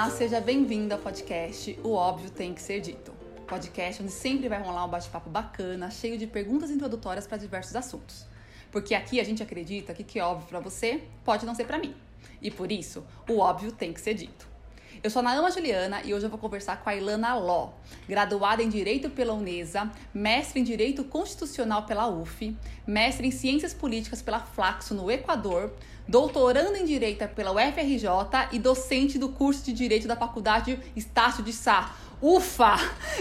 Olá, seja bem-vindo ao podcast O Óbvio Tem Que Ser Dito. Podcast onde sempre vai rolar um bate-papo bacana, cheio de perguntas introdutórias para diversos assuntos. Porque aqui a gente acredita que o que é óbvio para você pode não ser para mim. E por isso, o óbvio tem que ser dito. Eu sou a Naama Juliana e hoje eu vou conversar com a Ilana Ló, graduada em Direito pela Unesa, mestre em Direito Constitucional pela UF, mestre em Ciências Políticas pela Flaxo no Equador, doutorando em Direito pela UFRJ e docente do curso de Direito da Faculdade Estácio de Sá. Ufa!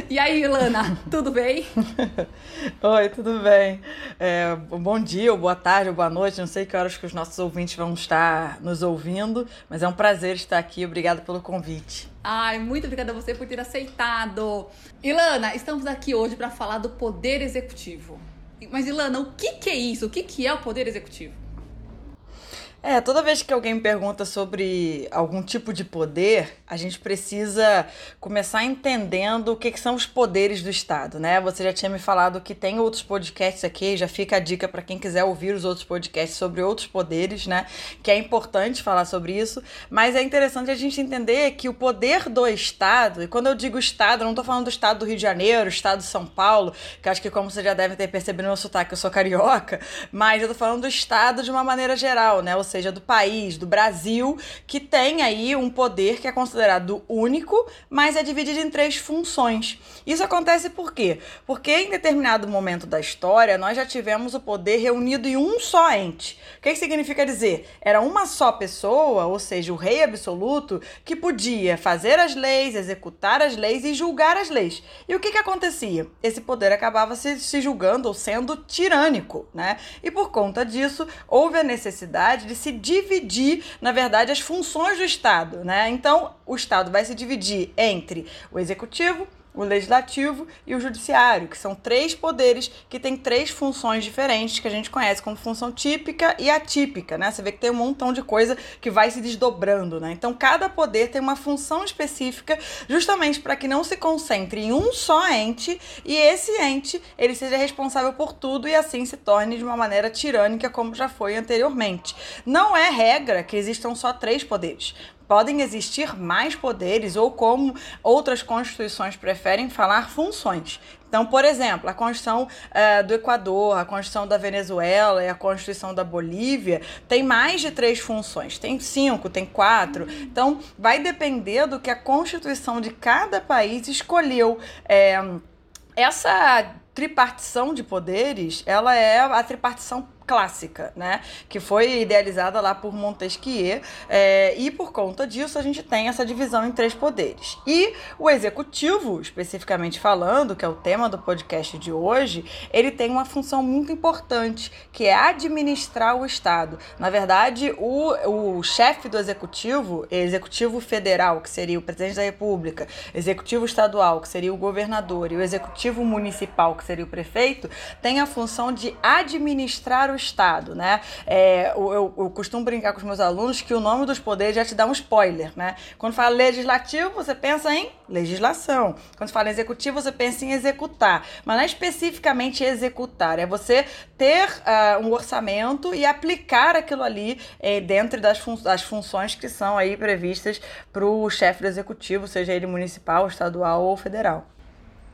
E aí, Ilana, tudo bem? Oi, tudo bem. É, bom dia, boa tarde, boa noite. Não sei que horas que os nossos ouvintes vão estar nos ouvindo, mas é um prazer estar aqui. Obrigada pelo convite. Ai, muito obrigada a você por ter aceitado. Ilana, estamos aqui hoje para falar do Poder Executivo. Mas, Ilana, o que, que é isso? O que, que é o Poder Executivo? É, toda vez que alguém me pergunta sobre algum tipo de poder, a gente precisa começar entendendo o que, que, são os poderes do Estado, né? Você já tinha me falado que tem outros podcasts aqui, já fica a dica para quem quiser ouvir os outros podcasts sobre outros poderes, né? Que é importante falar sobre isso, mas é interessante a gente entender que o poder do Estado, e quando eu digo Estado, eu não estou falando do Estado do Rio de Janeiro, Estado de São Paulo, que acho que como você já deve ter percebido no meu sotaque, eu sou carioca, mas eu tô falando do Estado de uma maneira geral, né? Seja, do país, do Brasil, que tem aí um poder que é considerado único, mas é dividido em três funções. Isso acontece por quê? Porque em determinado momento da história, nós já tivemos o poder reunido em um só ente. O que, significa dizer? Era uma só pessoa, ou seja, o rei absoluto, que podia fazer as leis, executar as leis e julgar as leis. E o que, que acontecia? Esse poder acabava se, se julgando ou sendo tirânico, né? E por conta disso, houve a necessidade de se dividir, na verdade, as funções do Estado, né? Então, o Estado vai se dividir entre o executivo, o legislativo e o judiciário, que são três poderes que têm três funções diferentes que a gente conhece como função típica e atípica, né? Você vê que tem um montão de coisa que vai se desdobrando, né? Então cada poder tem uma função específica, justamente para que não se concentre em um só ente e esse ente ele seja responsável por tudo e assim se torne de uma maneira tirânica como já foi anteriormente. Não é regra que existam só três poderes podem existir mais poderes ou como outras constituições preferem falar funções. Então, por exemplo, a Constituição uh, do Equador, a Constituição da Venezuela e a Constituição da Bolívia tem mais de três funções. Tem cinco, tem quatro. Então, vai depender do que a Constituição de cada país escolheu. É, essa tripartição de poderes, ela é a tripartição clássica, né? Que foi idealizada lá por Montesquieu. É, e por conta disso, a gente tem essa divisão em três poderes. E o executivo, especificamente falando, que é o tema do podcast de hoje, ele tem uma função muito importante, que é administrar o Estado. Na verdade, o, o chefe do executivo, executivo federal, que seria o presidente da República, executivo estadual, que seria o governador, e o executivo municipal, que seria o prefeito, tem a função de administrar o Estado, né? É, eu, eu, costumo brincar com os meus alunos que o nome dos poderes já te dá um spoiler, né? Quando fala legislativo, você pensa em legislação. Quando fala executivo, você pensa em executar. Mas não é especificamente executar, é você ter uh, um orçamento e aplicar aquilo ali eh, dentro das, fun das funções que são aí previstas para o chefe do executivo, seja ele municipal, estadual ou federal.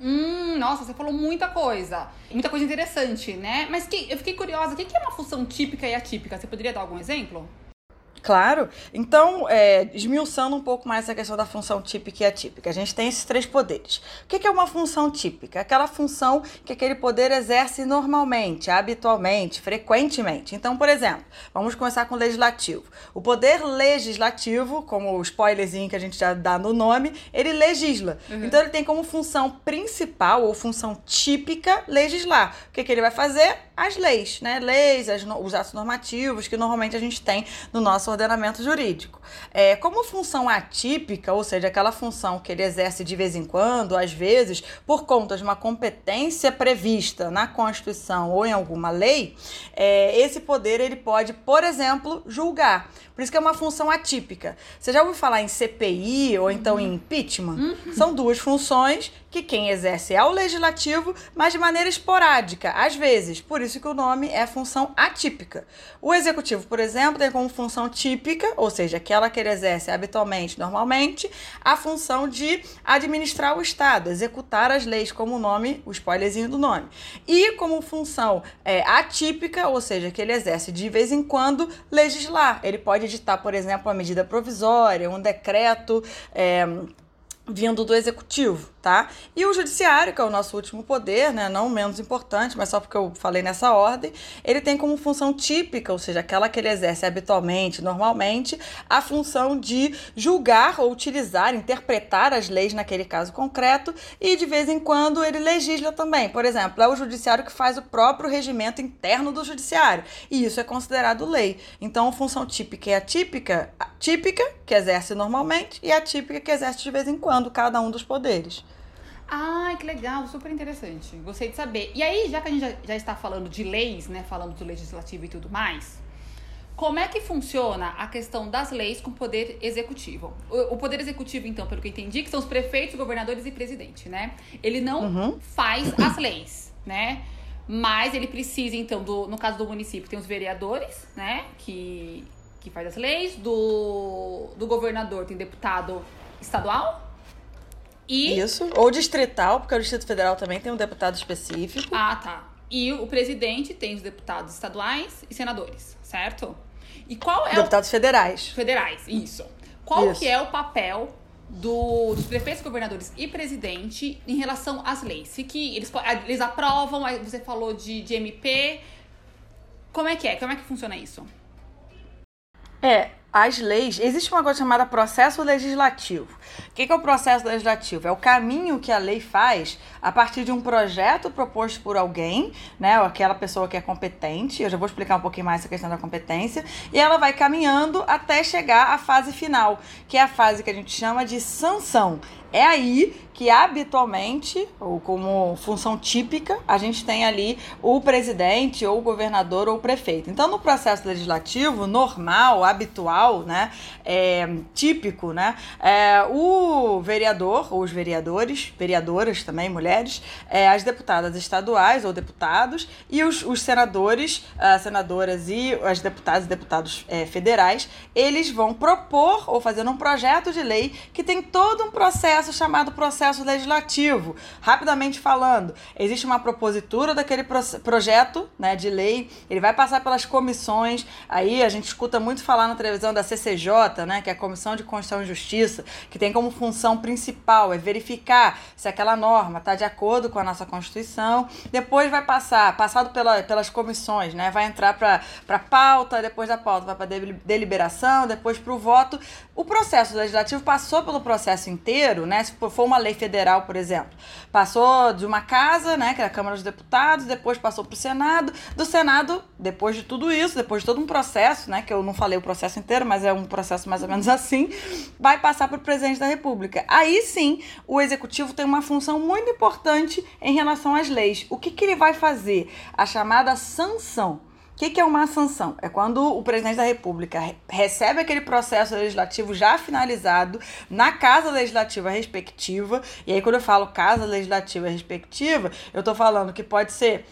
Hum, nossa, você falou muita coisa. Muita coisa interessante, né? Mas que, eu fiquei curiosa, o que é uma função típica e atípica? Você poderia dar algum exemplo? Claro. Então, é, esmiuçando um pouco mais essa questão da função típica e atípica, a gente tem esses três poderes. O que é uma função típica? Aquela função que aquele poder exerce normalmente, habitualmente, frequentemente. Então, por exemplo, vamos começar com o legislativo. O poder legislativo, como o spoilerzinho que a gente já dá no nome, ele legisla. Uhum. Então, ele tem como função principal ou função típica legislar. O que, que ele vai fazer? As leis, né? Leis, as, os atos normativos que normalmente a gente tem no nosso ordenamento jurídico. É, como função atípica, ou seja, aquela função que ele exerce de vez em quando, às vezes, por conta de uma competência prevista na Constituição ou em alguma lei, é, esse poder ele pode, por exemplo, julgar. Por isso que é uma função atípica. Você já ouviu falar em CPI ou então uhum. em impeachment? Uhum. São duas funções que quem exerce é o legislativo, mas de maneira esporádica, às vezes. Por isso que o nome é função atípica. O executivo, por exemplo, tem como função típica, ou seja, aquela que ele exerce habitualmente, normalmente, a função de administrar o Estado, executar as leis, como o nome, o spoilerzinho do nome. E como função é, atípica, ou seja, que ele exerce de vez em quando, legislar. Ele pode editar, por exemplo, uma medida provisória, um decreto. É, vindo do executivo tá? E o judiciário, que é o nosso último poder, né, não menos importante, mas só porque eu falei nessa ordem, ele tem como função típica, ou seja, aquela que ele exerce habitualmente, normalmente, a função de julgar ou utilizar, interpretar as leis naquele caso concreto e de vez em quando ele legisla também. Por exemplo, é o judiciário que faz o próprio regimento interno do judiciário, e isso é considerado lei. Então, a função típica é a típica, a típica que exerce normalmente e a típica que exerce de vez em quando cada um dos poderes. Ai, que legal, super interessante. Gostei de saber. E aí, já que a gente já, já está falando de leis, né? Falando do legislativo e tudo mais, como é que funciona a questão das leis com o poder executivo? O, o, poder executivo, então, pelo que eu entendi, que são os prefeitos, governadores e presidente, né? Ele não uhum. faz as leis, né? Mas ele precisa, então, do, no caso do município, tem os vereadores, né? Que, que faz as leis. Do, do governador tem deputado estadual, e... Isso. Ou distrital, porque o Distrito Federal também tem um deputado específico. Ah, tá. E o presidente tem os deputados estaduais e senadores, certo? E qual é Deputados o... federais. Federais, isso. Qual isso. que é o papel do, dos prefeitos, governadores e presidente em relação às leis? Que eles, eles aprovam, você falou de, de MP. Como é que é? Como é que funciona isso? É, as leis. Existe uma coisa chamada processo legislativo. O que é o processo legislativo? É o caminho que a lei faz a partir de um projeto proposto por alguém, né? Ou aquela pessoa que é competente. Eu já vou explicar um pouquinho mais essa questão da competência. E ela vai caminhando até chegar à fase final, que é a fase que a gente chama de sanção. É aí que habitualmente, ou como função típica, a gente tem ali o presidente, ou o governador, ou o prefeito. Então, no processo legislativo normal, habitual, né, é, típico, né, é, o vereador, ou os vereadores, vereadoras também, mulheres, é, as deputadas estaduais ou deputados, e os, os senadores, as senadoras e as deputadas e deputados é, federais, eles vão propor ou fazer um projeto de lei que tem todo um processo chamado processo processo legislativo. Rapidamente falando, existe uma propositura daquele projeto né, de lei, ele vai passar pelas comissões, aí a gente escuta muito falar na televisão da CCJ, né, que é a Comissão de Constituição e Justiça, que tem como função principal é verificar se aquela norma está de acordo com a nossa Constituição, depois vai passar, passado pela, pelas comissões, né, vai entrar para pauta, depois da pauta vai para deliberação, depois para o voto. O processo legislativo passou pelo processo inteiro, né, se for uma lei federal, por exemplo. Passou de uma casa, né, que é a Câmara dos Deputados, depois passou para o Senado. Do Senado, depois de tudo isso, depois de todo um processo, né, que eu não falei o processo inteiro, mas é um processo mais ou menos assim, vai passar para o presidente da República. Aí sim, o executivo tem uma função muito importante em relação às leis. O que, que ele vai fazer? A chamada sanção. O que, que, é uma sanção? É quando o presidente da República recebe aquele processo legislativo já finalizado na casa legislativa respectiva. E aí, quando eu falo casa legislativa respectiva, eu estou falando que pode ser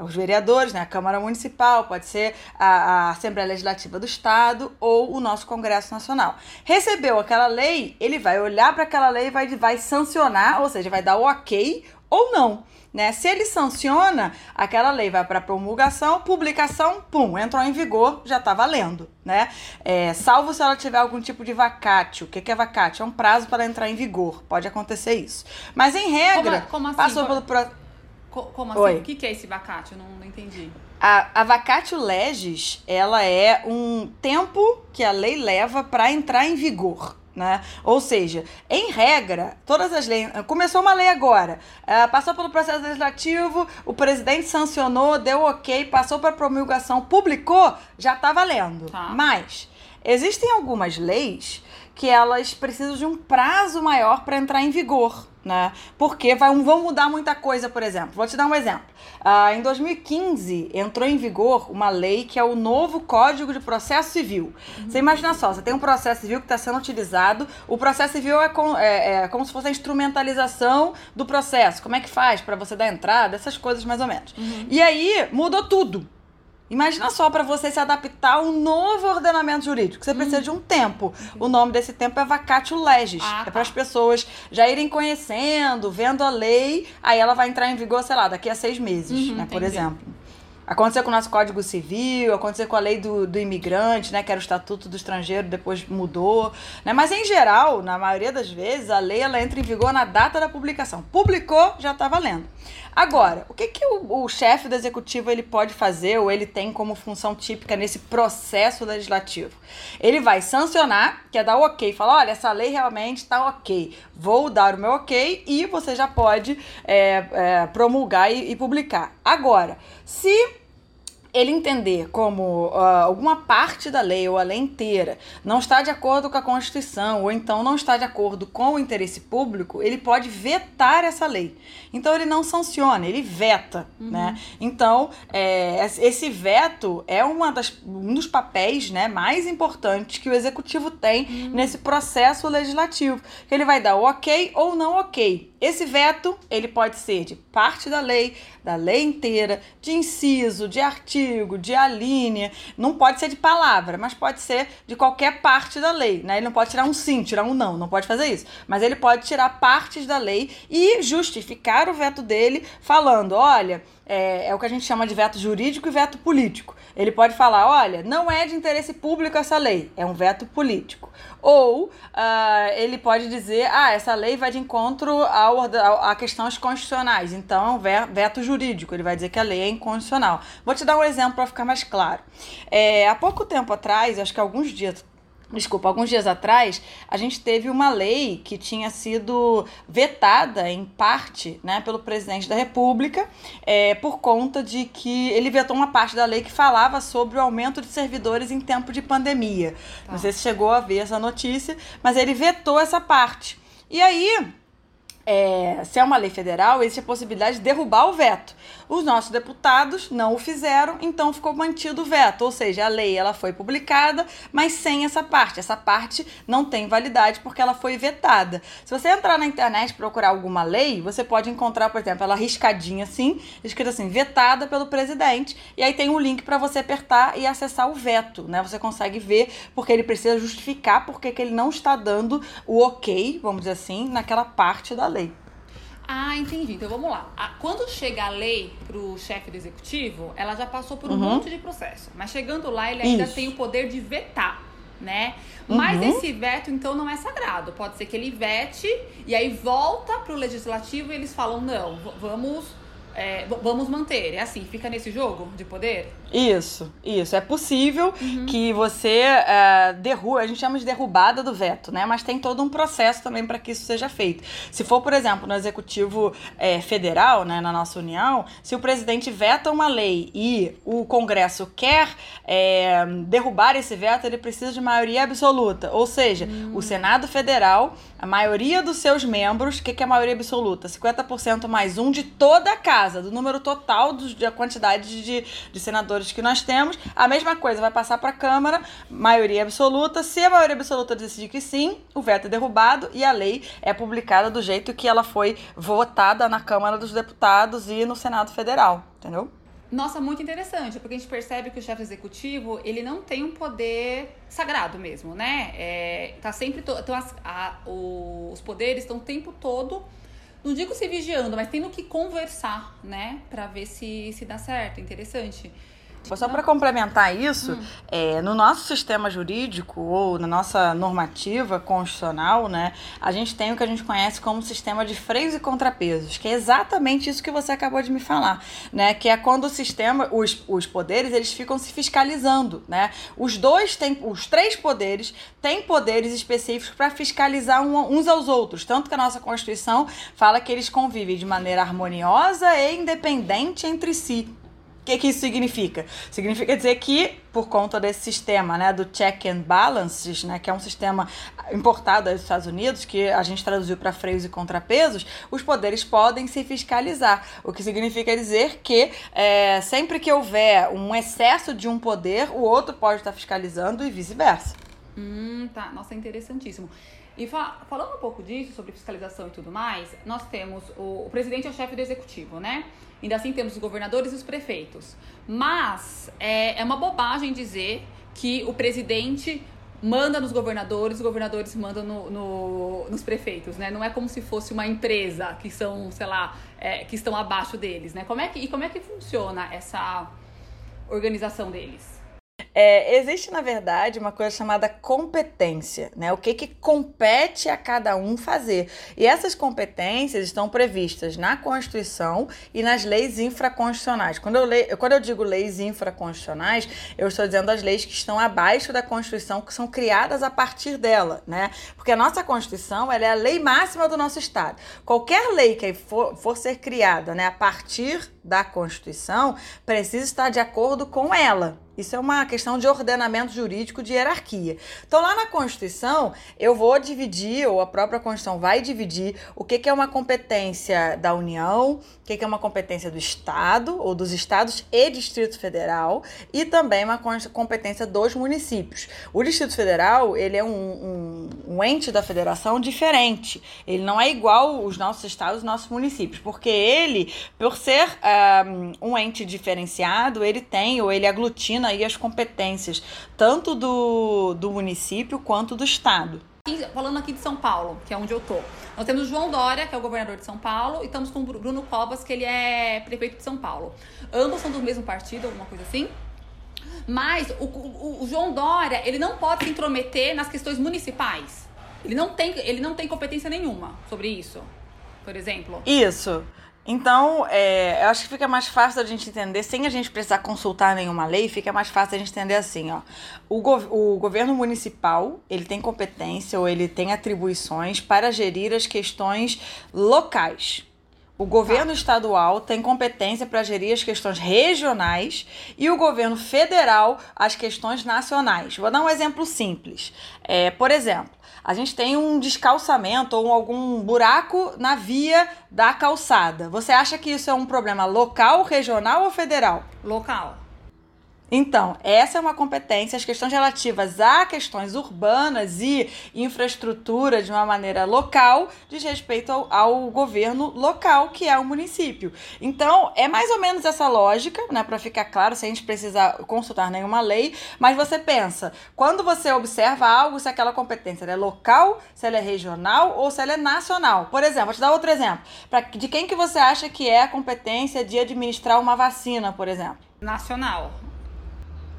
os vereadores, né, a Câmara Municipal, pode ser a, a, Assembleia Legislativa do Estado ou o nosso Congresso Nacional. Recebeu aquela lei, ele vai olhar para aquela lei e vai, vai sancionar, ou seja, vai dar o ok ou não. Né? Se ele sanciona, aquela lei vai para promulgação, publicação, pum, entrou em vigor, já está valendo. Né? É, salvo se ela tiver algum tipo de vacate. O que, é vacate? É um prazo para entrar em vigor. Pode acontecer isso. Mas em regra, como, como assim? passou pelo. Pro... Como assim? Oi. O que, é esse vacate? Eu não, não entendi. A, a vacatio legis, ela é um tempo que a lei leva para entrar em vigor. Né? Ou seja, em regra, todas as leis. Começou uma lei agora, uh, passou pelo processo legislativo, o presidente sancionou, deu ok, passou para promulgação, publicou, já está valendo. Tá. Mas existem algumas leis que elas precisam de um prazo maior para entrar em vigor. né? Porque vai, vão mudar muita coisa, por exemplo. Vou te dar um exemplo. Ah, em 2015 entrou em vigor uma lei que é o novo Código de Processo Civil. Uhum. Você imagina só, você tem um processo civil que está sendo utilizado. O processo civil é, com, é, é, como se fosse a instrumentalização do processo. Como é que faz para você dar entrada, essas coisas mais ou menos. Uhum. E aí mudou tudo. Imagina só para você se adaptar a um novo ordenamento jurídico. Você precisa hum. de um tempo. O nome desse tempo é vacatio legis. Ah, é para as tá. pessoas já irem conhecendo, vendo a lei. Aí ela vai entrar em vigor, sei lá, daqui a seis meses, uhum, né, por exemplo. Aconteceu com o nosso Código Civil, aconteceu com a lei do, do imigrante, né, que era o Estatuto do Estrangeiro, depois mudou. Né? Mas, em geral, na maioria das vezes, a lei ela entra em vigor na data da publicação. Publicou, já está valendo. Agora, o que, que o, o chefe do executivo ele pode fazer ou ele tem como função típica nesse processo legislativo? Ele vai sancionar, que é dar o ok, falar, olha, essa lei realmente está ok, vou dar o meu ok e você já pode é, é, promulgar e, e publicar. Agora, se ele entender como uh, alguma parte da lei ou a lei inteira não está de acordo com a Constituição ou então não está de acordo com o interesse público, ele pode vetar essa lei. Então ele não sanciona, ele veta, uhum. né? Então é, esse veto é uma das, um dos papéis né, mais importantes que o executivo tem uhum. nesse processo legislativo. Que ele vai dar o ok ou não ok. Esse veto, ele pode ser de parte da lei, da lei inteira, de inciso, de artigo, de alínea, não pode ser de palavra, mas pode ser de qualquer parte da lei, né? Ele não pode tirar um sim, tirar um não, não pode fazer isso. Mas ele pode tirar partes da lei e justificar o veto dele falando, olha, é, é, o que a gente chama de veto jurídico e veto político. Ele pode falar: olha, não é de interesse público essa lei, é um veto político. Ou uh, ele pode dizer: ah, essa lei vai de encontro ao, a questões constitucionais, então é um veto jurídico. Ele vai dizer que a lei é inconstitucional. Vou te dar um exemplo para ficar mais claro. É, há pouco tempo atrás, acho que alguns dias desculpa, alguns dias atrás, a gente teve uma lei que tinha sido vetada em parte né, pelo presidente da República é, por conta de que ele vetou uma parte da lei que falava sobre o aumento de servidores em tempo de pandemia. Tá. Não sei se chegou a ver essa notícia, mas ele vetou essa parte. E aí, é, se é uma lei federal, existe a possibilidade de derrubar o veto. Os nossos deputados não o fizeram, então ficou mantido o veto, ou seja, a lei ela foi publicada, mas sem essa parte. Essa parte não tem validade porque ela foi vetada. Se você entrar na internet e procurar alguma lei, você pode encontrar, por exemplo, ela riscadinha assim, escrita assim, vetada pelo presidente, e aí tem um link para você apertar e acessar o veto, né? Você consegue ver porque ele precisa justificar porque que ele não está dando o ok, vamos dizer assim, naquela parte da lei. Ah, entendi. Então vamos lá. quando chega a lei pro chefe do executivo, ela já passou por um uhum. monte de processo. Mas chegando lá, ele ainda Isso. tem o poder de vetar, né? Mas uhum. esse veto, então, não é sagrado. Pode ser que ele vete e aí volta pro legislativo e eles falam: não, vamos é, vamos manter. É assim, fica nesse jogo de poder? Isso, isso. É possível uhum. que você uh, derruba, a gente chama de derrubada do veto, né? Mas tem todo um processo também para que isso seja feito. Se for, por exemplo, no executivo é, federal, né, na nossa União, se o presidente veta uma lei e o Congresso quer é, derrubar esse veto, ele precisa de maioria absoluta. Ou seja, uhum. o Senado Federal, a maioria dos seus membros, o que, que é a maioria absoluta? 50% mais um de toda a casa, do número total do, da quantidade de, de senadores que nós temos. A mesma coisa vai passar para a Câmara, maioria absoluta. Se a maioria absoluta decidir que sim, o veto é derrubado e a lei é publicada do jeito que ela foi votada na Câmara dos Deputados e no Senado Federal, entendeu? Nossa, muito interessante, porque a gente percebe que o chefe executivo, ele não tem um poder sagrado mesmo, né? É, tá sempre... To, então, as, a, o, os poderes estão o tempo todo não digo se vigiando, mas tendo que conversar, né, para ver se se dá certo. Interessante. Só para complementar isso, hum. é, no nosso sistema jurídico ou na nossa normativa constitucional, né, a gente tem o que a gente conhece como sistema de freios e contrapesos, que é exatamente isso que você acabou de me falar, né, que é quando o sistema, os, os poderes, eles ficam se fiscalizando, né, os dois têm, os três poderes têm poderes específicos para fiscalizar um, uns aos outros, tanto que a nossa Constituição fala que eles convivem de maneira harmoniosa e independente entre si, que, que isso significa? Significa dizer que, por conta desse sistema né, do check and balances, né, que é um sistema importado dos Estados Unidos, que a gente traduziu para freios e contrapesos, os poderes podem se fiscalizar. O que significa dizer que é, sempre que houver um excesso de um poder, o outro pode estar fiscalizando e vice-versa. Hum, tá. Nossa, é interessantíssimo. E fa falando um pouco disso, sobre fiscalização e tudo mais, nós temos o, o presidente é o chefe do executivo, né? Ainda assim temos os governadores e os prefeitos. Mas é, é uma bobagem dizer que o presidente manda nos governadores, os governadores mandam no, no, nos prefeitos, né? Não é como se fosse uma empresa que são, sei lá, é, que estão abaixo deles, né? Como é que, e como é que funciona essa organização deles? É, existe, na verdade, uma coisa chamada competência, né? O que, que compete a cada um fazer. E essas competências estão previstas na Constituição e nas leis infraconstitucionais. Quando eu, leio, quando eu digo leis infraconstitucionais, eu estou dizendo as leis que estão abaixo da Constituição, que são criadas a partir dela, né? Porque a nossa Constituição ela é a lei máxima do nosso Estado. Qualquer lei que for, for ser criada né, a partir da Constituição precisa estar de acordo com ela. Isso é uma questão de ordenamento jurídico de hierarquia. Então, lá na Constituição, eu vou dividir, ou a própria Constituição vai dividir, o que, é uma competência da União, o que, que é uma competência do Estado, ou dos Estados e Distrito Federal, e também uma competência dos municípios. O Distrito Federal, ele é um, um, um ente da federação diferente. Ele não é igual os nossos estados, os nossos municípios, porque ele, por ser um, um ente diferenciado, ele tem, ou ele aglutina aí as competências, tanto do, do município quanto do estado. Falando aqui de São Paulo, que é onde eu tô. Nós temos João Dória, que é o governador de São Paulo, e estamos com o Bruno Covas, que ele é prefeito de São Paulo. Ambos são do mesmo partido, alguma coisa assim. Mas o, o, o João Dória, ele não pode se intrometer nas questões municipais. Ele não tem, ele não tem competência nenhuma sobre isso, por exemplo. Isso. Então, é, eu acho que fica mais fácil a gente entender, sem a gente precisar consultar nenhuma lei, fica mais fácil a gente entender assim, ó. O, go o governo municipal, ele tem competência ou ele tem atribuições para gerir as questões locais. O governo estadual tem competência para gerir as questões regionais e o governo federal as questões nacionais. Vou dar um exemplo simples. É, por exemplo, a gente tem um descalçamento ou algum buraco na via da calçada. Você acha que isso é um problema local, regional ou federal? Local. Então, essa é uma competência, as questões relativas a questões urbanas e infraestrutura de uma maneira local, diz respeito ao, ao governo local, que é o município. Então, é mais ou menos essa lógica, né, para ficar claro, sem a gente precisar consultar nenhuma lei, mas você pensa, quando você observa algo, se aquela competência é local, se ela é regional ou se ela é nacional. Por exemplo, vou te dar outro exemplo. Pra, de quem que você acha que é a competência de administrar uma vacina, por exemplo? Nacional.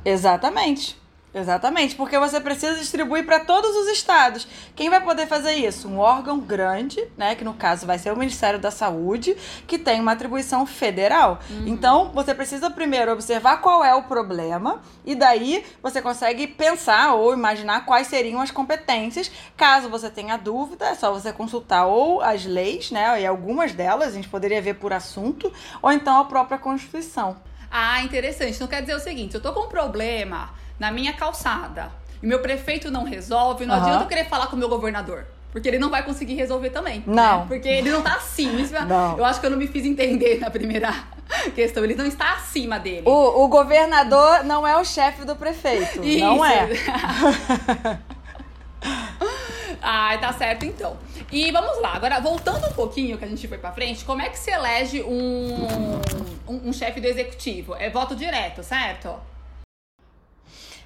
Exatamente. Exatamente, porque você precisa distribuir para todos os estados. Quem vai poder fazer isso? Um órgão grande, né, que no caso vai ser o Ministério da Saúde, que tem uma atribuição federal. Uhum. Então, você precisa primeiro observar qual é o problema e daí você consegue pensar ou imaginar quais seriam as competências. Caso você tenha dúvida, é só você consultar ou as leis, né, e algumas delas a gente poderia ver por assunto, ou então a própria Constituição. Ah, interessante. Então quer dizer o seguinte: eu tô com um problema na minha calçada e meu prefeito não resolve, não uhum. adianta eu querer falar com o meu governador. Porque ele não vai conseguir resolver também. Né? Não. Né? Porque ele não tá acima. Isso, não. Eu acho que eu não me fiz entender na primeira questão. Ele não está acima dele. O, o governador não é o chefe do prefeito. Isso. Não é. ah, tá certo então. E vamos lá, agora voltando um pouquinho que a gente foi pra frente, como é que se elege um, um, um chefe do executivo? É voto direto, certo?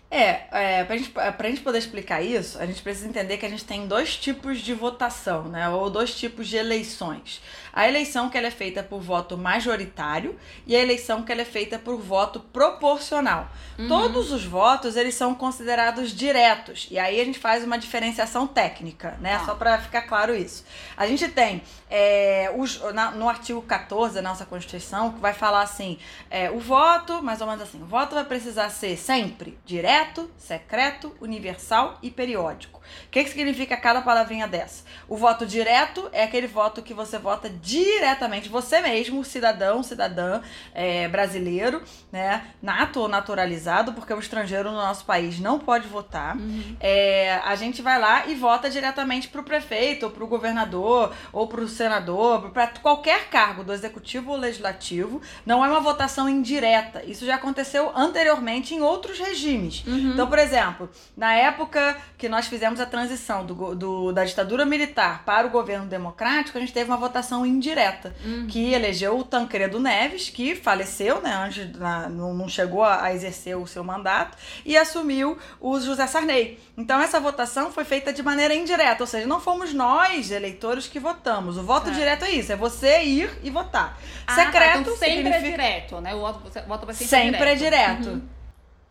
É, é pra, gente, pra gente poder explicar isso, a gente precisa entender que a gente tem dois tipos de votação, né? Ou dois tipos de eleições. A eleição que ela é feita por voto majoritário e a eleição que ela é feita por voto proporcional. Uhum. Todos os votos, eles são considerados diretos. E aí a gente faz uma diferenciação técnica, né? Ah. Só para ficar claro isso. A gente tem é, os, na, no artigo 14 da nossa Constituição, que vai falar assim, é, o voto, mais ou menos assim, o voto vai precisar ser sempre direto secreto, universal e periódico. O que, que significa cada palavrinha dessa? O voto direto é aquele voto que você vota diretamente, você mesmo, cidadão, cidadã é, brasileiro, né, nato ou naturalizado, porque o estrangeiro no nosso país não pode votar. Uhum. É, a gente vai lá e vota diretamente para o prefeito, ou para o governador, ou para o senador, para qualquer cargo do executivo ou legislativo. Não é uma votação indireta. Isso já aconteceu anteriormente em outros regimes. Uhum. Então, por exemplo, na época que nós fizemos a transição do, do, da ditadura militar para o governo democrático, a gente teve uma votação indireta, uhum. que elegeu o Tancredo Neves, que faleceu, né, antes, na, não chegou a, exercer o seu mandato, e assumiu o José Sarney. Então, essa votação foi feita de maneira indireta, ou seja, não fomos nós, eleitores, que votamos. O voto direto é isso, é você ir e votar. Ah, Secreto tá, então sempre é significa... é direto, né? O voto, vai ser sempre é direto. é direto. Uhum.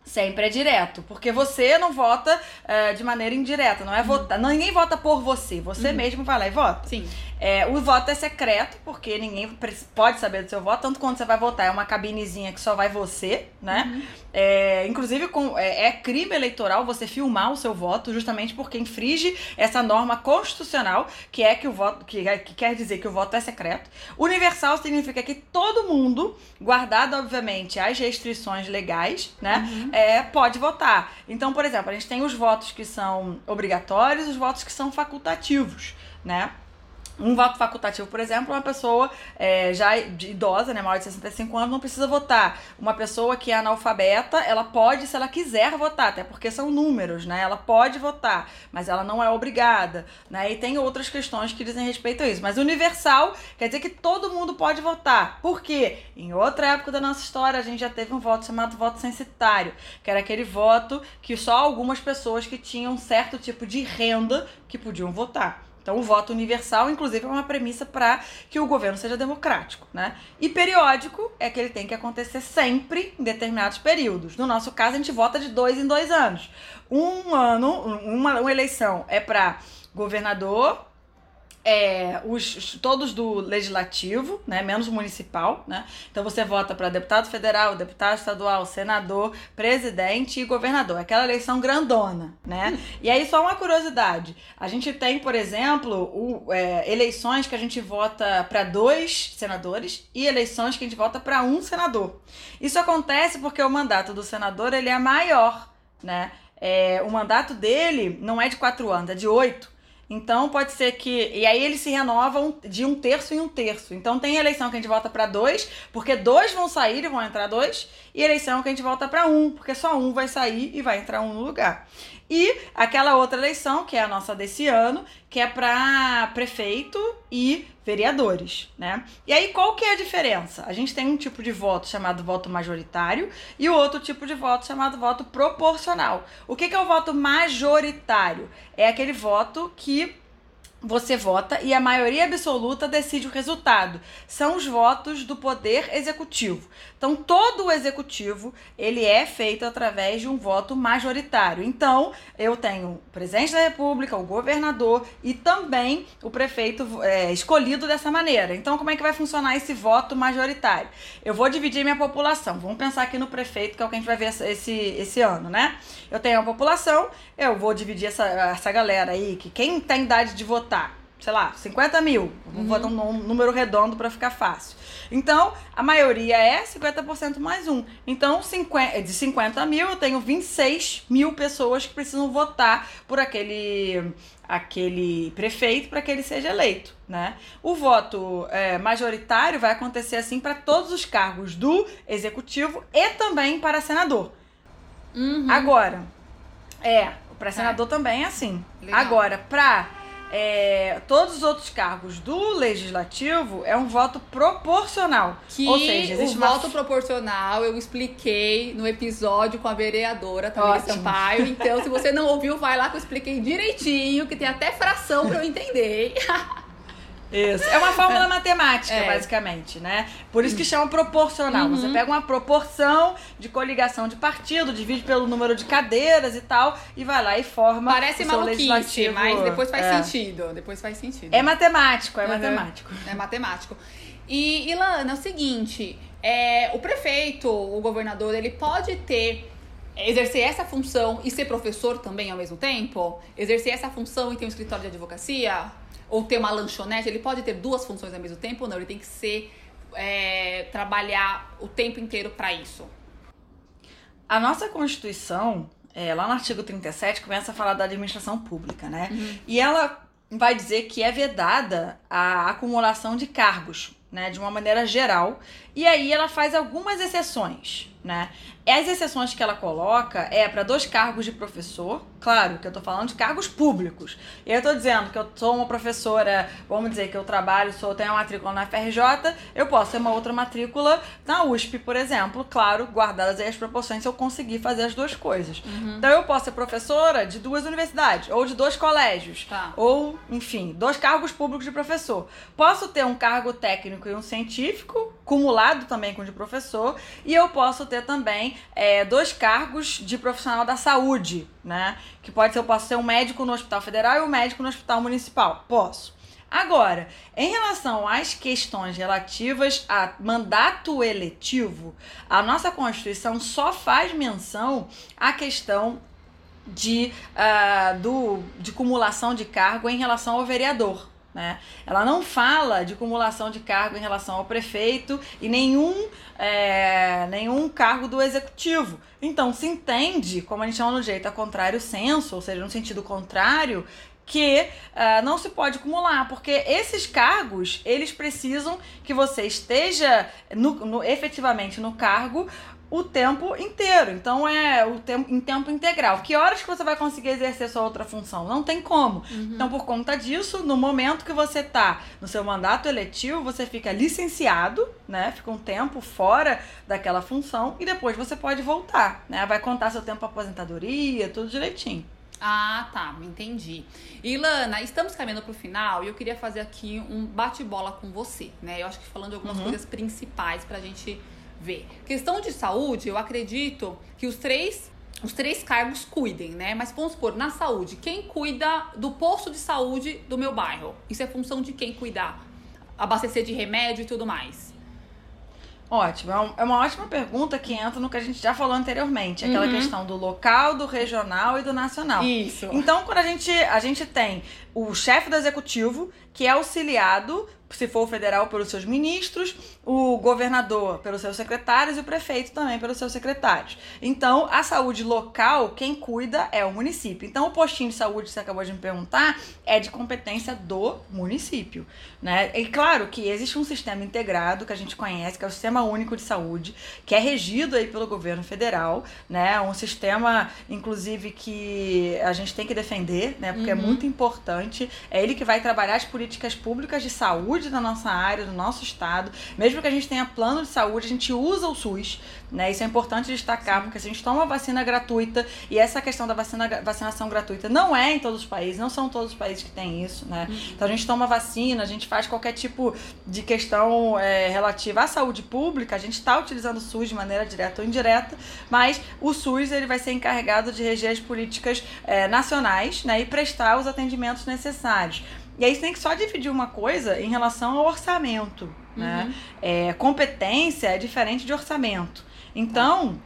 Sempre é direto, porque você não vota uh, de maneira indireta, não é uhum. votar. Ninguém vota por você, você uhum. mesmo vai lá e vota. Sim. É, o voto é secreto, porque ninguém pode saber do seu voto, tanto quando você vai votar, é uma cabinezinha que só vai você, né? Uhum. É, inclusive, com, é, é, crime eleitoral você filmar o seu voto, justamente porque infringe essa norma constitucional, que é que o voto, que, que quer dizer que o voto é secreto. Universal significa que todo mundo, guardado, obviamente, as restrições legais, né, uhum. é, pode votar. Então, por exemplo, a gente tem os votos que são obrigatórios, os votos que são facultativos, né? Um voto facultativo, por exemplo, uma pessoa é, já idosa, né, maior de 65 anos, não precisa votar. Uma pessoa que é analfabeta, ela pode, se ela quiser votar, até porque são números, né? Ela pode votar, mas ela não é obrigada, né? E tem outras questões que dizem respeito a isso. Mas universal quer dizer que todo mundo pode votar. Por quê? Em outra época da nossa história, a gente já teve um voto chamado voto censitário, que era aquele voto que só algumas pessoas que tinham um certo tipo de renda que podiam votar. Então, o voto universal, inclusive, é uma premissa para que o governo seja democrático, né? E periódico é que ele tem que acontecer sempre em determinados períodos. No nosso caso, a gente vota de dois em dois anos. Um ano, uma, uma eleição é para governador, é, os, todos do legislativo, né, menos municipal, né? Então você vota para deputado federal, deputado estadual, senador, presidente e governador. Aquela eleição grandona, né? E aí só uma curiosidade, a gente tem, por exemplo, o, é, eleições que a gente vota para dois senadores e eleições que a gente vota para um senador. Isso acontece porque o mandato do senador ele é maior, né? É, o mandato dele não é de quatro anos, é de oito. Então pode ser que. E aí eles se renovam de um terço em um terço. Então tem eleição que a gente volta para dois, porque dois vão sair e vão entrar dois, e eleição que a gente volta para um, porque só um vai sair e vai entrar um no lugar. E aquela outra eleição, que é a nossa desse ano, que é para prefeito e vereadores, né? E aí qual que é a diferença? A gente tem um tipo de voto chamado voto majoritário e o outro tipo de voto chamado voto proporcional. O que, que é o voto majoritário? É aquele voto que você vota e a maioria absoluta decide o resultado. São os votos do poder executivo. Então, todo o executivo, ele é feito através de um voto majoritário. Então, eu tenho o presidente da república, o governador e também o prefeito é, escolhido dessa maneira. Então, como é que vai funcionar esse voto majoritário? Eu vou dividir minha população. Vamos pensar aqui no prefeito, que é o que a gente vai ver esse, esse ano, né? Eu tenho a população, eu vou dividir essa, essa galera aí, que quem tem idade de votar, sei lá, 50 mil. Vou uhum. botar um número redondo para ficar fácil. Então, a maioria é 50% mais um. Então, 50, de 50 mil, eu tenho 26 mil pessoas que precisam votar por aquele aquele prefeito para que ele seja eleito, né? O voto é, majoritário vai acontecer assim para todos os cargos do executivo e também para senador. Uhum. Agora, é, para senador é. também é assim. Legal. Agora, para é, todos os outros cargos do legislativo é um voto proporcional. Que Ou seja, existe o uma... voto proporcional eu expliquei no episódio com a vereadora Tamir Sampaio. Então, se você não ouviu, vai lá que eu expliquei direitinho, que tem até fração para eu entender. Isso. É uma fórmula matemática, é. basicamente, né? Por isso que chama proporcional. Uhum. Você pega uma proporção de coligação de partido, divide pelo número de cadeiras e tal, e vai lá e forma. Parece o maluquice, mas depois faz é. sentido. Depois faz sentido. É matemático, é uhum. matemático. É matemático. E, Ilana, é o seguinte: é, o prefeito, o governador, ele pode ter exercer essa função e ser professor também ao mesmo tempo? Exercer essa função e ter um escritório de advocacia? Ou ter uma lanchonete? Ele pode ter duas funções ao mesmo tempo ou não? Ele tem que ser é, trabalhar o tempo inteiro para isso? A nossa Constituição, é, lá no artigo 37, começa a falar da administração pública, né? Uhum. E ela vai dizer que é vedada a acumulação de cargos, né, de uma maneira geral. E aí ela faz algumas exceções, né? As exceções que ela coloca é para dois cargos de professor, claro que eu tô falando de cargos públicos. E eu tô dizendo que eu sou uma professora, vamos dizer que eu trabalho, sou, tenho uma matrícula na FRJ, eu posso ter uma outra matrícula na USP, por exemplo, claro, guardadas aí as proporções se eu conseguir fazer as duas coisas. Uhum. Então eu posso ser professora de duas universidades, ou de dois colégios, tá. ou, enfim, dois cargos públicos de professor. Posso ter um cargo técnico e um científico, cumulado também com o de professor, e eu posso ter também é, dois cargos de profissional da saúde, né? Que pode ser, eu posso ser um médico no Hospital Federal e um médico no Hospital Municipal. Posso. Agora, em relação às questões relativas a mandato eletivo, a nossa Constituição só faz menção à questão de, uh, do, de cumulação de cargo em relação ao vereador. Né? Ela não fala de cumulação de cargo em relação ao prefeito e nenhum, é, nenhum cargo do executivo. Então, se entende, como a gente chama no jeito a contrário senso, ou seja, no sentido contrário, que uh, não se pode acumular, porque esses cargos, eles precisam que você esteja no, no, efetivamente no cargo o tempo inteiro. Então é o tempo em tempo integral. Que horas que você vai conseguir exercer sua outra função? Não tem como. Uhum. Então, por conta disso, no momento que você tá no seu mandato eletivo, você fica licenciado, né? Fica um tempo fora daquela função e depois você pode voltar, né? Vai contar seu tempo aposentadoria, tudo direitinho. Ah, tá, entendi. Ilana, estamos caminhando para o final e eu queria fazer aqui um bate-bola com você, né? Eu acho que falando de algumas uhum. coisas principais para a gente ver. Questão de saúde, eu acredito que os três os três cargos cuidem, né? Mas vamos supor, na saúde, quem cuida do posto de saúde do meu bairro? Isso é função de quem cuidar? Abastecer de remédio e tudo mais. Ótimo, é, é uma ótima pergunta que entra no que a gente já falou anteriormente, aquela uhum. questão do local, do regional e do nacional. Isso. Então, quando a gente, a gente tem o chefe do executivo, que é auxiliado se for o federal, pelos seus ministros, o governador pelos seus secretários e o prefeito também pelos seus secretários. Então, a saúde local, quem cuida é o município. Então, o postinho de saúde que você acabou de me perguntar é de competência do município. Né? E claro que existe um sistema integrado que a gente conhece, que é o Sistema Único de Saúde, que é regido aí pelo governo federal, né? Um sistema, inclusive, que a gente tem que defender, né? Porque é uhum. é muito importante. É ele que vai trabalhar as políticas públicas de saúde saúde da nossa área, do nosso estado. Mesmo que a gente tenha plano de saúde, a gente usa o SUS. Né? Isso é importante destacar, Sim. porque se a gente toma vacina gratuita, e essa questão da vacina, vacinação gratuita não é em todos os países, não são todos os países que têm isso, né? Uhum. Então a gente toma vacina, a gente faz qualquer tipo de questão é, relativa à saúde pública, a gente está utilizando o SUS de maneira direta ou indireta, mas o SUS ele vai ser encarregado de reger as políticas é, nacionais né, e prestar os atendimentos necessários. E aí você tem que só dividir uma coisa em relação ao orçamento. Né? Uhum. É, competência é diferente de orçamento. Então,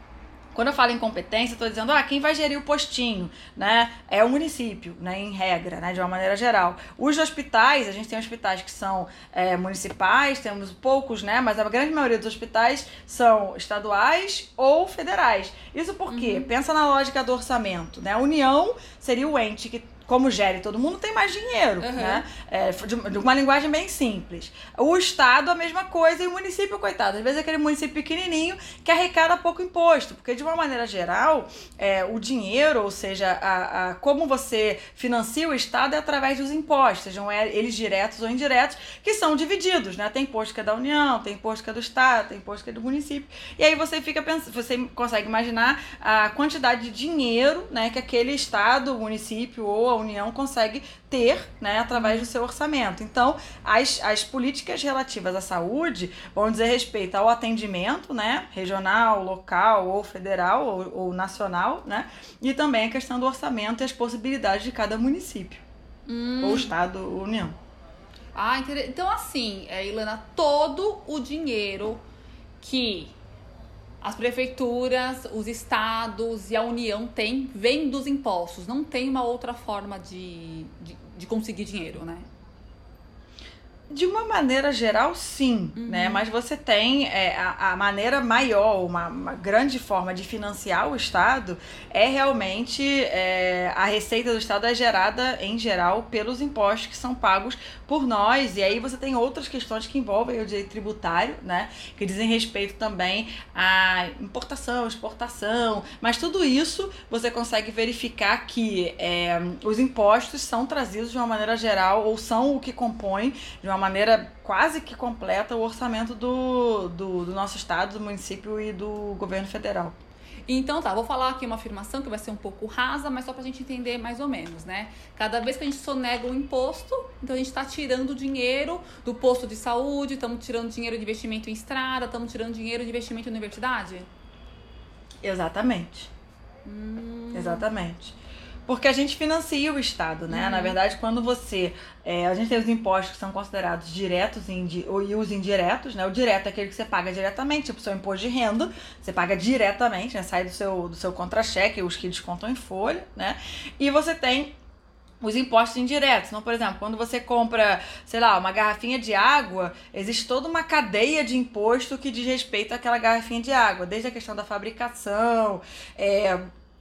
quando eu falo em competência, eu estou dizendo, ah, quem vai gerir o postinho, né? É o município, né? Em regra, né? De uma maneira geral. Os hospitais, a gente tem hospitais que são é, municipais, temos poucos, né? Mas a grande maioria dos hospitais são estaduais ou federais. Isso porque, uhum. pensa na lógica do orçamento, né? A União seria o ente que como gere todo mundo, tem mais dinheiro, uhum. né? É, de, de, uma linguagem bem simples. O Estado, a mesma coisa, e o município, coitado. Às vezes é aquele município pequenininho que arrecada pouco imposto, porque de uma maneira geral, é, o dinheiro, ou seja, a, a, como você financia o Estado é através dos impostos, sejam eles diretos ou indiretos, que são divididos, né? Tem imposto que é da União, tem imposto que é do Estado, tem imposto que é do município. E aí você fica pensando, você consegue imaginar a quantidade de dinheiro, né, que aquele Estado, município ou União consegue ter né, através do seu orçamento. Então, as, as políticas relativas à saúde vão dizer respeito ao atendimento né, regional, local ou federal ou, ou nacional, né, e também a questão do orçamento e as possibilidades de cada município hum. ou estado ou união. Ah, então assim, é, Ilana, todo o dinheiro que as prefeituras, os estados e a União têm, vem dos impostos. Não tem uma outra forma de, de, de conseguir dinheiro, né? De uma maneira geral, sim, uhum. né? Mas você tem é, a, a, maneira maior, uma, uma, grande forma de financiar o Estado é realmente é, a receita do Estado é gerada, em geral, pelos impostos que são pagos por nós. E aí você tem outras questões que envolvem o direito tributário, né? Que dizem respeito também à importação, exportação. Mas tudo isso você consegue verificar que é, os impostos são trazidos de uma maneira geral ou são o que compõe de uma maneira quase que completa o orçamento do, do, do nosso estado, do município e do governo federal. Então tá, vou falar aqui uma afirmação que vai ser um pouco rasa, mas só pra gente entender mais ou menos, né? Cada vez que a gente sonega um imposto, então a gente tá tirando dinheiro do posto de saúde, estamos tirando dinheiro de investimento em estrada, estamos tirando dinheiro de investimento em universidade? Exatamente. Hum. Exatamente porque a gente financia o Estado, né? Uhum. Na verdade, quando você. É, a gente tem os impostos que são considerados diretos e, os indiretos, né? O direto é aquele que você paga diretamente, tipo o seu imposto de renda, você paga diretamente, né? Sai do seu, do seu contra-cheque, os que descontam em folha, né? E você tem os impostos indiretos. Então, por exemplo, quando você compra, sei lá, uma garrafinha de água, existe toda uma cadeia de imposto que diz respeito àquela garrafinha de água, desde a questão da fabricação, é,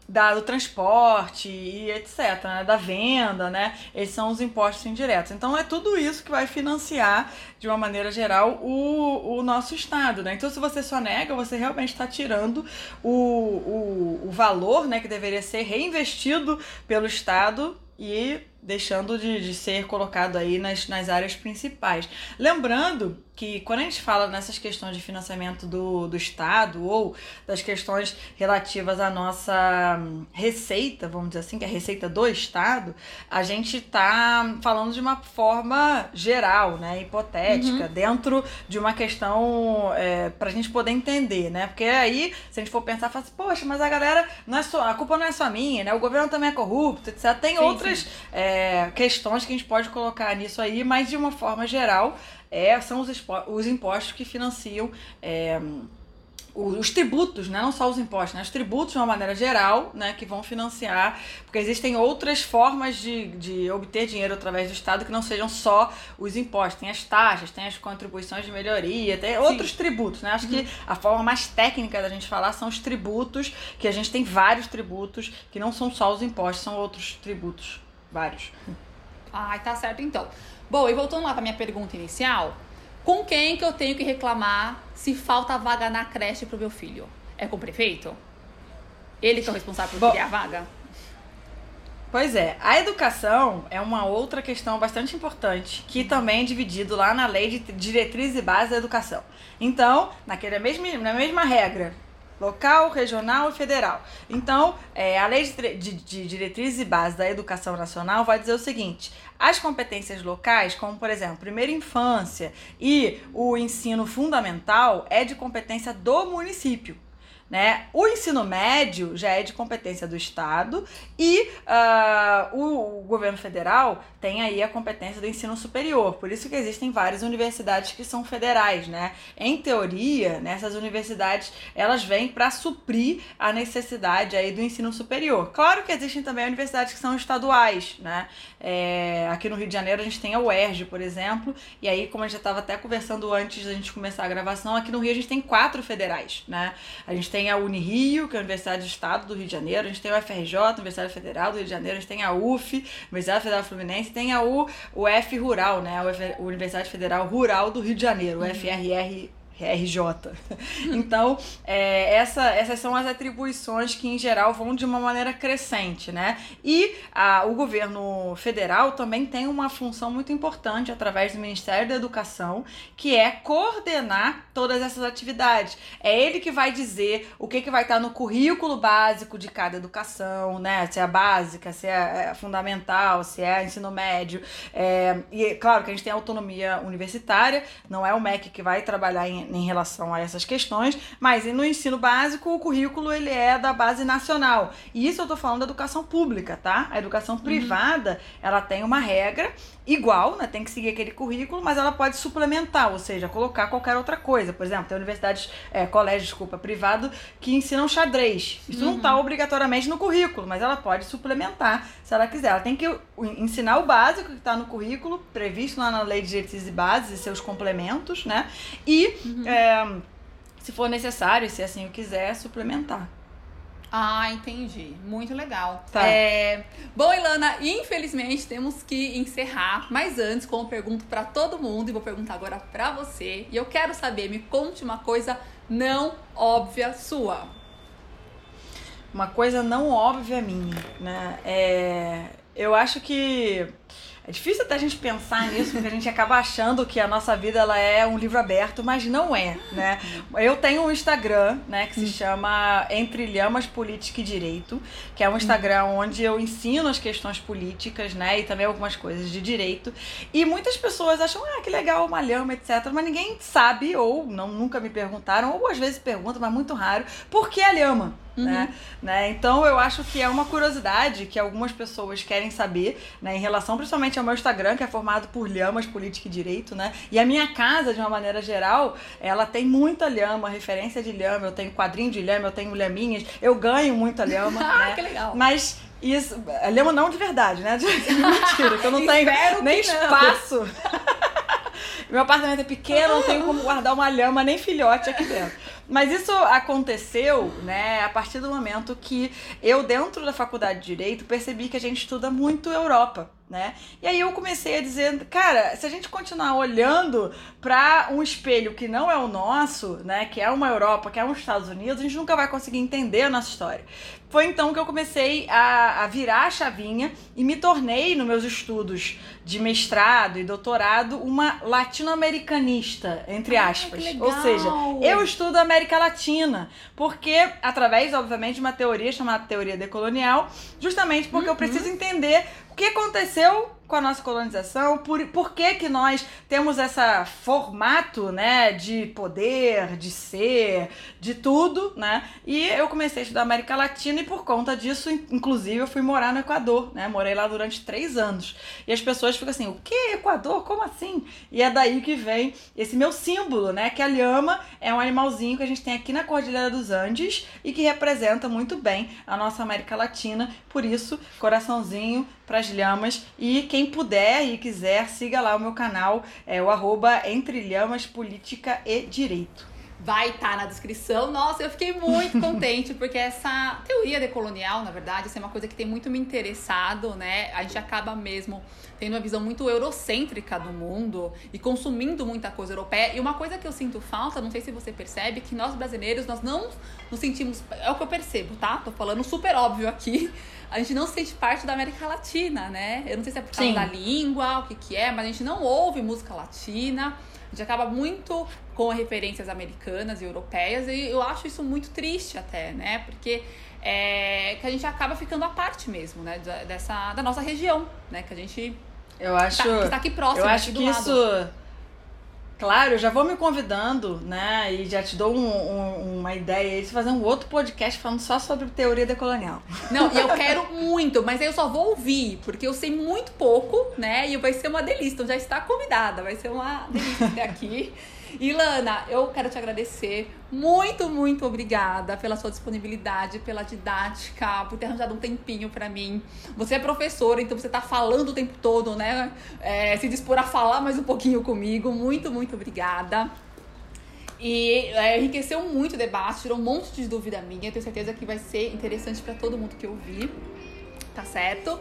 da, do transporte e etc, né? da venda, né? Esses são os impostos indiretos. Então é tudo isso que vai financiar, de uma maneira geral, o, o nosso Estado, né? Então se você só nega, você realmente está tirando o, o, o valor né, que deveria ser reinvestido pelo Estado e deixando de, de ser colocado aí nas, nas áreas principais. Lembrando que quando a gente fala nessas questões de financiamento do, do Estado ou das questões relativas à nossa receita, vamos dizer assim, que é a receita do Estado, a gente está falando de uma forma geral, né, hipotética, uhum. dentro de uma questão é, para a gente poder entender, né? Porque aí, se a gente for pensar, fala assim, poxa, mas a galera, não é só, a culpa não é só minha, né? O governo também é corrupto, etc. Tem sim, outras sim. É, questões que a gente pode colocar nisso aí, mas de uma forma geral, é, são os, os impostos que financiam é, os tributos, né? não só os impostos, né? os tributos de uma maneira geral, né? que vão financiar, porque existem outras formas de, de obter dinheiro através do Estado que não sejam só os impostos. Tem as taxas, tem as contribuições de melhoria, tem Sim. outros tributos. Né? Acho uhum. que a forma mais técnica da gente falar são os tributos, que a gente tem vários tributos, que não são só os impostos, são outros tributos, vários. Ai, tá certo então. Bom, e voltando lá para minha pergunta inicial, com quem que eu tenho que reclamar se falta vaga na creche pro meu filho? É com o prefeito? Ele que é o responsável por criar a vaga? Pois é, a educação é uma outra questão bastante importante, que também é dividido lá na lei de diretriz e base da educação. Então, naquela mesma, na mesma regra, local, regional e federal. Então, é, a Lei de, de, de Diretrizes e Bases da Educação Nacional vai dizer o seguinte: as competências locais, como por exemplo, primeira infância e o ensino fundamental, é de competência do município. Né? O ensino médio já é de competência do Estado e uh, o, o, governo federal tem aí a competência do ensino superior. Por isso que existem várias universidades que são federais. Né? Em teoria, nessas né, universidades elas vêm para suprir a necessidade aí do ensino superior. Claro que existem também universidades que são estaduais. Né? É, aqui no Rio de Janeiro a gente tem a UERJ, por exemplo, e aí, como a gente já estava até conversando antes da gente começar a gravação, aqui no Rio a gente tem quatro federais. Né? A gente tem tem a Unirio, que é a Universidade do Estado do Rio de Janeiro, a gente tem o FRJ, Universidade Federal do Rio de Janeiro, a gente tem a UF, Universidade Federal Fluminense, tem a U, o F Rural, né, a Universidade Federal Rural do Rio de Janeiro, o. FRR RJ. Então, é, essa, essas são as atribuições que, em geral, vão de uma maneira crescente, né? E a, o governo federal também tem uma função muito importante através do Ministério da Educação, que é coordenar todas essas atividades. É ele que vai dizer o que, que vai estar no currículo básico de cada educação, né? Se é básica, se é, é fundamental, se é ensino médio. É, e claro que a gente tem autonomia universitária, não é o MEC que vai trabalhar em em relação a essas questões, mas no ensino básico o currículo ele é da base nacional. E isso eu tô falando da educação pública, tá? A educação uhum. privada, uhum. ela tem uma regra igual, né? Tem que seguir aquele currículo, mas ela pode suplementar, ou seja, colocar qualquer outra coisa. Por exemplo, tem universidades, é, colégio, desculpa, privado, que ensinam xadrez. Isso uhum. não está obrigatoriamente no currículo, mas ela pode suplementar se ela quiser. Ela tem que ensinar o básico que está no currículo, previsto lá na Lei de Diretrizes e Bases e seus complementos, né? E, uhum. é, se for necessário, se assim o quiser, suplementar. Ah, entendi. Muito legal. Tá. É... Bom, Ilana, infelizmente temos que encerrar, mas antes, como pergunto para todo mundo, e vou perguntar agora para você, e eu quero saber, me conte uma coisa não óbvia sua. Uma coisa não óbvia minha, né? É... Eu acho que é difícil até a gente pensar nisso, porque a gente acaba achando que a nossa vida ela é um livro aberto, mas não é, né? Eu tenho um Instagram, né, que se hum. chama Entre Lhamas Política e Direito, que é um Instagram onde eu ensino as questões políticas, né, e também algumas coisas de direito. E muitas pessoas acham, ah, que legal uma lhama, etc. Mas ninguém sabe, ou não, nunca me perguntaram, ou às vezes perguntam, mas muito raro, por que a lhama? Uhum. Né? né? Então eu acho que é uma curiosidade que algumas pessoas querem saber, né, em relação principalmente ao meu Instagram, que é formado por lhamas, política e direito, né? E a minha casa, de uma maneira geral, ela tem muita lhama, referência de lhama, eu tenho quadrinho de lhama, eu tenho lhaminhas, eu ganho muita lhama. ah, né? que legal. Mas isso, lhama não de verdade, né? De, mentira, que eu não tenho nem espaço. Meu apartamento é pequeno, não tenho como guardar uma lhama nem filhote aqui dentro. Mas isso aconteceu, né, a partir do momento que eu, dentro da faculdade de Direito, percebi que a gente estuda muito Europa né? E aí eu comecei a dizer, cara, se a gente continuar olhando para um espelho que não é o nosso, né, que é uma Europa, que é um Estados Unidos, a gente nunca vai conseguir entender a nossa história. Foi então que eu comecei a, a virar a chavinha e me tornei, nos meus estudos de mestrado e doutorado, uma latino-americanista, entre aspas. Ah, Ou seja, eu estudo a América Latina, porque, através, obviamente, de uma teoria chamada teoria decolonial, justamente porque uhum. eu preciso entender que aconteceu com a nossa colonização, por, por que, que nós temos esse formato, né, de poder, de ser, de tudo, né? E eu comecei a estudar América Latina e por conta disso, inclusive, eu fui morar no Equador, né? Morei lá durante três anos. E as pessoas ficam assim, o que Equador? Como assim? E é daí que vem esse meu símbolo, né? Que a lhama é um animalzinho que a gente tem aqui na Cordilheira dos Andes e que representa muito bem a nossa América Latina. Por isso, coraçãozinho para as lhamas e quem puder e quiser, siga lá o meu canal, é o arroba Entre Lhamas Política e Direito vai estar tá na descrição. Nossa, eu fiquei muito contente, porque essa teoria decolonial, na verdade, isso é uma coisa que tem muito me interessado, né? A gente acaba mesmo tendo uma visão muito eurocêntrica do mundo e consumindo muita coisa europeia. E uma coisa que eu sinto falta, não sei se você percebe, que nós brasileiros, nós não nos sentimos. É o que eu percebo, tá? Tô falando super óbvio aqui. A gente não se sente parte da América Latina, né? Eu não sei se é por causa Sim. da língua, o que, que é, mas a gente não ouve música latina. A gente acaba muito com referências americanas e europeias e eu acho isso muito triste até, né? Porque é, que a gente acaba ficando à parte mesmo, né? Dessa, da nossa região, né? Que a gente eu acho, tá, que tá aqui próximo, eu acho que lado. isso Claro, eu já vou me convidando, né? E já te dou um, um, uma ideia de fazer um outro podcast falando só sobre teoria decolonial. Não, e eu quero muito, mas aí eu só vou ouvir, porque eu sei muito pouco, né? E vai ser uma delícia. Então já está convidada, vai ser uma delícia ter aqui. Ilana, eu quero te agradecer. Muito, muito obrigada pela sua disponibilidade, pela didática, por ter arranjado um tempinho para mim. Você é professora, então você tá falando o tempo todo, né? É, se dispor a falar mais um pouquinho comigo. Muito, muito obrigada. E é, enriqueceu muito o debate, tirou um monte de dúvida minha. Tenho certeza que vai ser interessante para todo mundo que ouvir. Tá certo?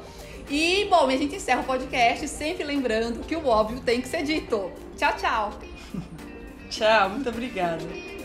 E, bom, a gente encerra o podcast sempre lembrando que o óbvio tem que ser dito. Tchau, tchau! Tchau, muito obrigada.